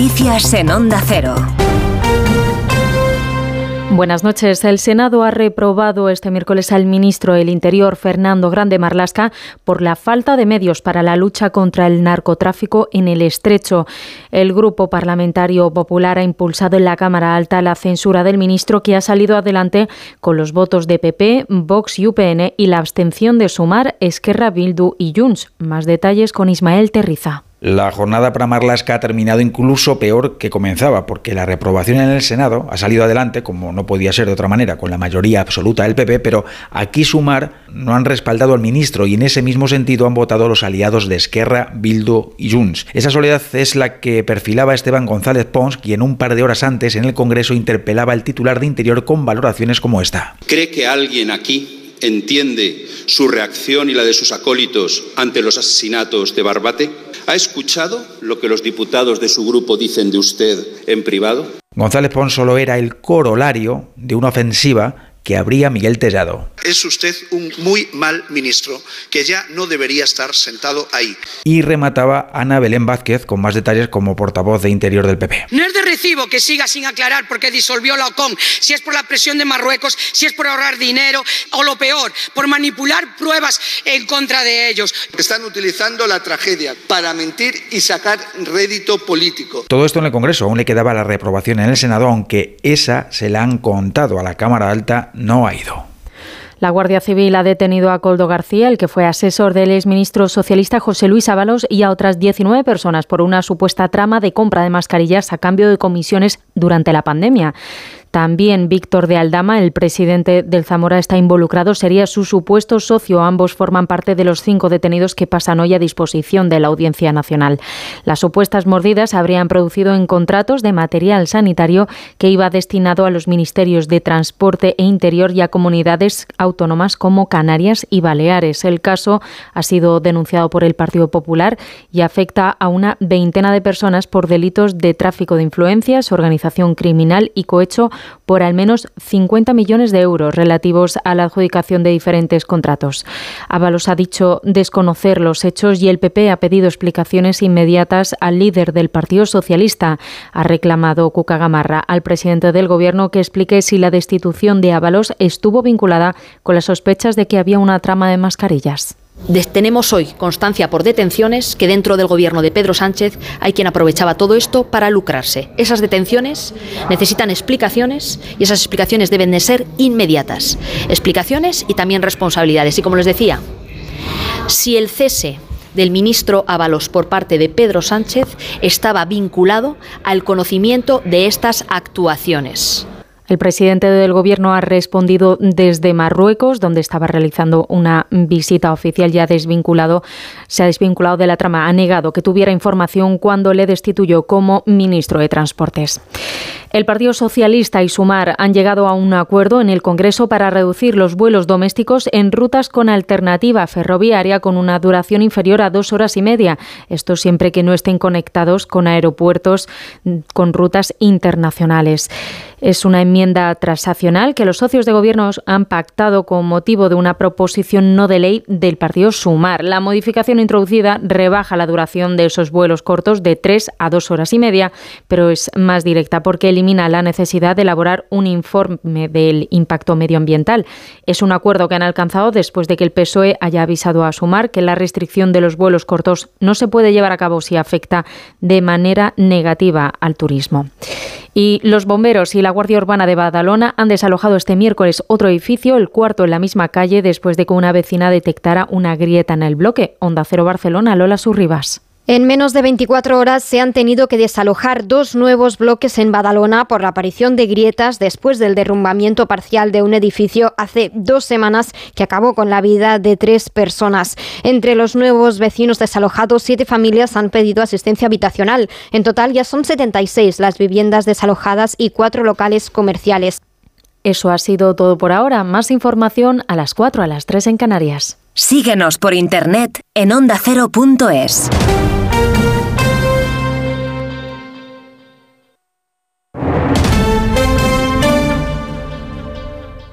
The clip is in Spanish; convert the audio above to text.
Noticias en Onda Cero. Buenas noches. El Senado ha reprobado este miércoles al ministro del Interior, Fernando Grande Marlasca, por la falta de medios para la lucha contra el narcotráfico en el estrecho. El Grupo Parlamentario Popular ha impulsado en la Cámara Alta la censura del ministro, que ha salido adelante con los votos de PP, Vox y UPN y la abstención de Sumar, Esquerra, Bildu y Junts. Más detalles con Ismael Terriza. La jornada para Marlaska ha terminado incluso peor que comenzaba, porque la reprobación en el Senado ha salido adelante, como no podía ser de otra manera, con la mayoría absoluta del PP, pero aquí Sumar no han respaldado al ministro y en ese mismo sentido han votado los aliados de Esquerra, Bildu y Junts. Esa soledad es la que perfilaba Esteban González Pons, quien un par de horas antes en el Congreso interpelaba al titular de Interior con valoraciones como esta. ¿Cree que alguien aquí entiende su reacción y la de sus acólitos ante los asesinatos de Barbate? ¿Ha escuchado lo que los diputados de su grupo dicen de usted en privado? González Pons solo era el corolario de una ofensiva que habría Miguel Tellado. Es usted un muy mal ministro que ya no debería estar sentado ahí. Y remataba Ana Belén Vázquez con más detalles como portavoz de Interior del PP. No es de recibo que siga sin aclarar por qué disolvió la OCOM, si es por la presión de Marruecos, si es por ahorrar dinero o lo peor, por manipular pruebas en contra de ellos. Están utilizando la tragedia para mentir y sacar rédito político. Todo esto en el Congreso, aún le quedaba la reprobación en el Senado, aunque esa se la han contado a la Cámara Alta no ha ido. La Guardia Civil ha detenido a Coldo García, el que fue asesor del exministro socialista José Luis Ábalos, y a otras 19 personas por una supuesta trama de compra de mascarillas a cambio de comisiones durante la pandemia. También Víctor de Aldama, el presidente del Zamora, está involucrado. Sería su supuesto socio. Ambos forman parte de los cinco detenidos que pasan hoy a disposición de la Audiencia Nacional. Las supuestas mordidas habrían producido en contratos de material sanitario que iba destinado a los ministerios de Transporte e Interior y a comunidades autónomas como Canarias y Baleares. El caso ha sido denunciado por el Partido Popular y afecta a una veintena de personas por delitos de tráfico de influencias, organización criminal y cohecho por al menos 50 millones de euros relativos a la adjudicación de diferentes contratos. Ábalos ha dicho desconocer los hechos y el PP ha pedido explicaciones inmediatas al líder del Partido Socialista. Ha reclamado Cuca Gamarra al presidente del Gobierno que explique si la destitución de Ábalos estuvo vinculada con las sospechas de que había una trama de mascarillas. Tenemos hoy constancia por detenciones que dentro del gobierno de Pedro Sánchez hay quien aprovechaba todo esto para lucrarse. Esas detenciones necesitan explicaciones y esas explicaciones deben de ser inmediatas. Explicaciones y también responsabilidades. Y como les decía, si el cese del ministro Ábalos por parte de Pedro Sánchez estaba vinculado al conocimiento de estas actuaciones. El presidente del Gobierno ha respondido desde Marruecos, donde estaba realizando una visita oficial ya desvinculado, se ha desvinculado de la trama, ha negado que tuviera información cuando le destituyó como ministro de Transportes. El Partido Socialista y Sumar han llegado a un acuerdo en el Congreso para reducir los vuelos domésticos en rutas con alternativa ferroviaria con una duración inferior a dos horas y media. Esto siempre que no estén conectados con aeropuertos con rutas internacionales. Es una enmienda transaccional que los socios de gobierno han pactado con motivo de una proposición no de ley del partido Sumar. La modificación introducida rebaja la duración de esos vuelos cortos de tres a dos horas y media, pero es más directa porque elimina la necesidad de elaborar un informe del impacto medioambiental. Es un acuerdo que han alcanzado después de que el PSOE haya avisado a Sumar que la restricción de los vuelos cortos no se puede llevar a cabo si afecta de manera negativa al turismo. Y los bomberos y la Guardia Urbana de Badalona han desalojado este miércoles otro edificio, el cuarto en la misma calle, después de que una vecina detectara una grieta en el bloque. Onda Cero Barcelona, Lola Surribas. En menos de 24 horas se han tenido que desalojar dos nuevos bloques en Badalona por la aparición de grietas después del derrumbamiento parcial de un edificio hace dos semanas que acabó con la vida de tres personas. Entre los nuevos vecinos desalojados, siete familias han pedido asistencia habitacional. En total ya son 76 las viviendas desalojadas y cuatro locales comerciales. Eso ha sido todo por ahora. Más información a las 4, a las 3 en Canarias. Síguenos por internet en ondacero.es.